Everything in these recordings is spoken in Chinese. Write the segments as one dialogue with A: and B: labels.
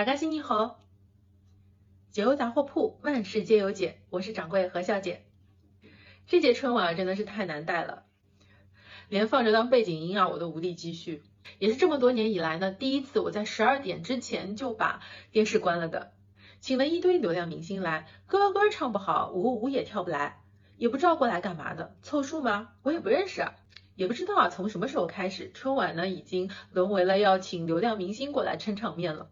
A: 大家新年好！解忧杂货铺，万事皆有解，我是掌柜何小姐。这届春晚真的是太难带了，连放着当背景音啊我都无力继续。也是这么多年以来呢，第一次我在十二点之前就把电视关了的。请了一堆流量明星来，歌歌唱不好，舞舞也跳不来，也不知道过来干嘛的，凑数吗？我也不认识啊，也不知道啊，从什么时候开始，春晚呢已经沦为了要请流量明星过来撑场面了。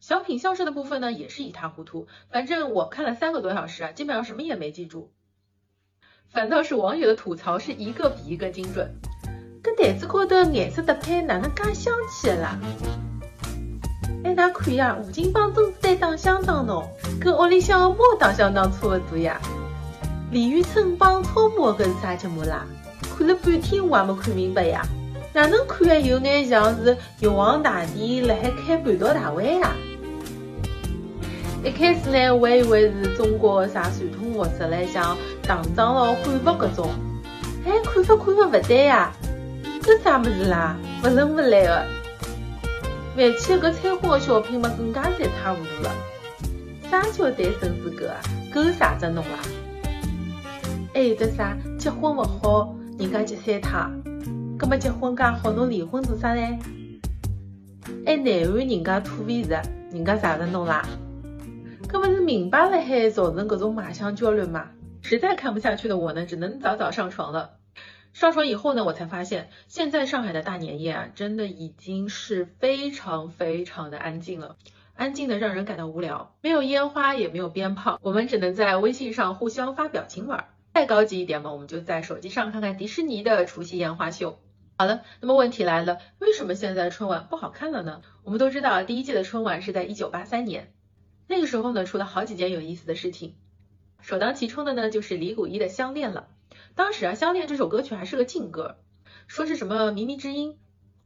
A: 小品相声的部分呢也是一塌糊涂，反正我看了三个多小时啊，基本上什么也没记住。反倒是网友的吐槽是一个比一个精准。搿台子高头颜色搭配哪能介香气的啦？哎，哪看呀？吴京帮甄子丹打相当浓，跟屋里向的猫打相当差不多呀。李宇春帮超模搿是啥节目啦？看了半天我也没看明白呀。哪能看还有眼像是玉皇大帝辣海开蟠桃大会呀？一开始呢，我还以为是中国啥传统活色来像唐装咯、汉服搿种。哎，看法看法勿对呀！搿啥物事啦？勿伦勿类的。万千搿彩虹的小品嘛，更加是一塌糊涂了。啥叫单身资格啊？够啥子弄啦？还有得啥？结婚勿好，人家结三胎。葛末结婚介好，侬离婚做啥呢？还内涵人家土味值，人家啥子弄啦？搿勿是明摆辣海造成搿种马相焦虑嘛？实在看不下去的我呢，只能早早上床了。上床以后呢，我才发现，现在上海的大年夜啊，真的已经是非常非常的安静了，安静的让人感到无聊，没有烟花，也没有鞭炮，我们只能在微信上互相发表情玩。再高级一点嘛，我们就在手机上看看迪士尼的除夕烟花秀。好了，那么问题来了，为什么现在春晚不好看了呢？我们都知道，第一届的春晚是在一九八三年，那个时候呢，出了好几件有意思的事情，首当其冲的呢，就是李谷一的《相恋》了。当时啊，《相恋》这首歌曲还是个禁歌，说是什么靡靡之音，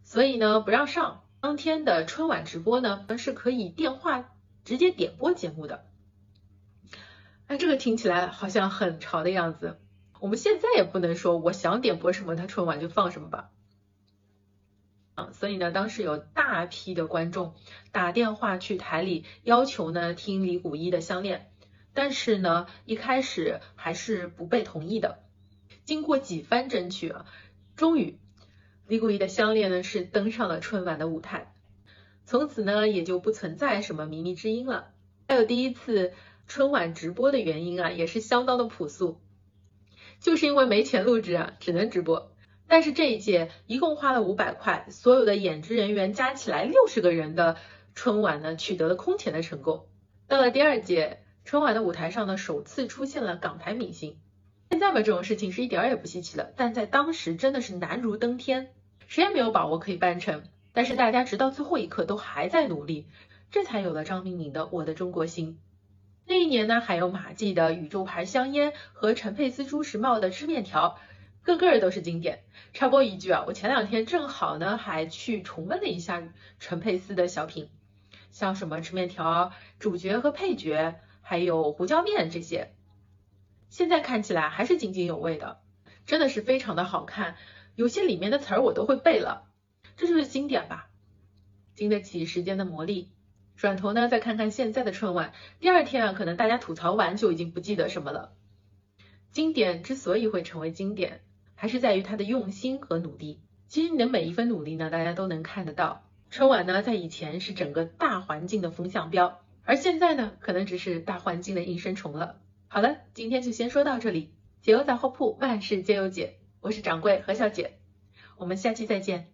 A: 所以呢不让上。当天的春晚直播呢是可以电话直接点播节目的。哎，这个听起来好像很潮的样子。我们现在也不能说我想点播什么，他春晚就放什么吧。啊，所以呢，当时有大批的观众打电话去台里要求呢听李谷一的《相恋》，但是呢一开始还是不被同意的。经过几番争取啊，终于李谷一的《相恋》呢是登上了春晚的舞台，从此呢也就不存在什么靡靡之音了。还有第一次春晚直播的原因啊，也是相当的朴素，就是因为没钱录制啊，只能直播。但是这一届一共花了五百块，所有的演职人员加起来六十个人的春晚呢，取得了空前的成功。到了第二届春晚的舞台上呢，首次出现了港台明星。现在吧，这种事情是一点儿也不稀奇了，但在当时真的是难如登天，谁也没有把握可以办成。但是大家直到最后一刻都还在努力，这才有了张明敏的《我的中国心》。那一年呢，还有马季的宇宙牌香烟和陈佩斯朱时茂的吃面条，个个都是经典。插播一句啊，我前两天正好呢还去重温了一下陈佩斯的小品，像什么吃面条、主角和配角，还有胡椒面这些。现在看起来还是津津有味的，真的是非常的好看，有些里面的词儿我都会背了，这就是经典吧，经得起时间的磨砺。转头呢再看看现在的春晚，第二天啊可能大家吐槽完就已经不记得什么了。经典之所以会成为经典，还是在于他的用心和努力。其实你的每一分努力呢，大家都能看得到。春晚呢在以前是整个大环境的风向标，而现在呢可能只是大环境的应声虫了。好了，今天就先说到这里。解忧杂货铺，万事皆有解，我是掌柜何小姐，我们下期再见。